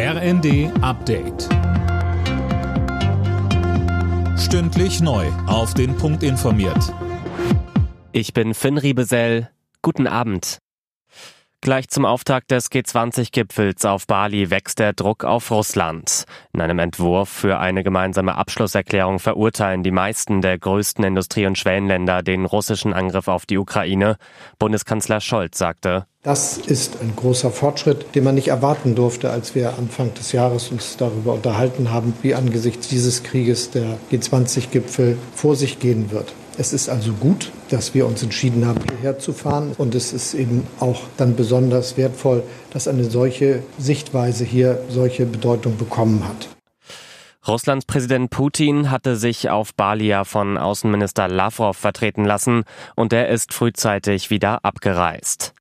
RND Update. Stündlich neu. Auf den Punkt informiert. Ich bin Finn Riebesell. Guten Abend. Gleich zum Auftakt des G20-Gipfels auf Bali wächst der Druck auf Russland. In einem Entwurf für eine gemeinsame Abschlusserklärung verurteilen die meisten der größten Industrie- und Schwellenländer den russischen Angriff auf die Ukraine. Bundeskanzler Scholz sagte, das ist ein großer Fortschritt, den man nicht erwarten durfte, als wir Anfang des Jahres uns darüber unterhalten haben, wie angesichts dieses Krieges der G20-Gipfel vor sich gehen wird. Es ist also gut, dass wir uns entschieden haben, hierher zu fahren. Und es ist eben auch dann besonders wertvoll, dass eine solche Sichtweise hier solche Bedeutung bekommen hat. Russlands Präsident Putin hatte sich auf Bali von Außenminister Lavrov vertreten lassen und er ist frühzeitig wieder abgereist.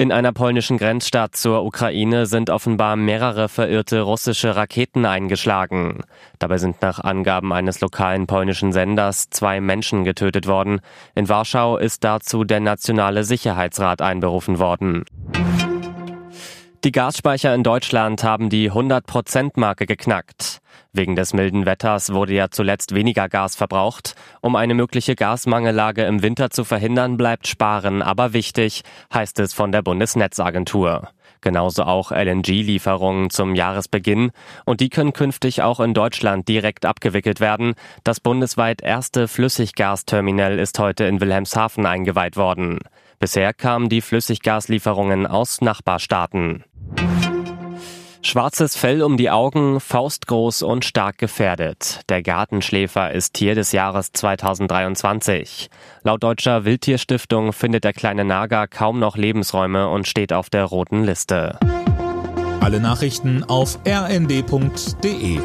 In einer polnischen Grenzstadt zur Ukraine sind offenbar mehrere verirrte russische Raketen eingeschlagen. Dabei sind nach Angaben eines lokalen polnischen Senders zwei Menschen getötet worden. In Warschau ist dazu der Nationale Sicherheitsrat einberufen worden. Die Gasspeicher in Deutschland haben die 100-Prozent-Marke geknackt. Wegen des milden Wetters wurde ja zuletzt weniger Gas verbraucht. Um eine mögliche Gasmangellage im Winter zu verhindern, bleibt Sparen aber wichtig, heißt es von der Bundesnetzagentur. Genauso auch LNG-Lieferungen zum Jahresbeginn. Und die können künftig auch in Deutschland direkt abgewickelt werden. Das bundesweit erste Flüssiggasterminal ist heute in Wilhelmshaven eingeweiht worden. Bisher kamen die Flüssiggaslieferungen aus Nachbarstaaten. Schwarzes Fell um die Augen, faustgroß und stark gefährdet. Der Gartenschläfer ist Tier des Jahres 2023. Laut deutscher Wildtierstiftung findet der kleine Nager kaum noch Lebensräume und steht auf der roten Liste. Alle Nachrichten auf rnd.de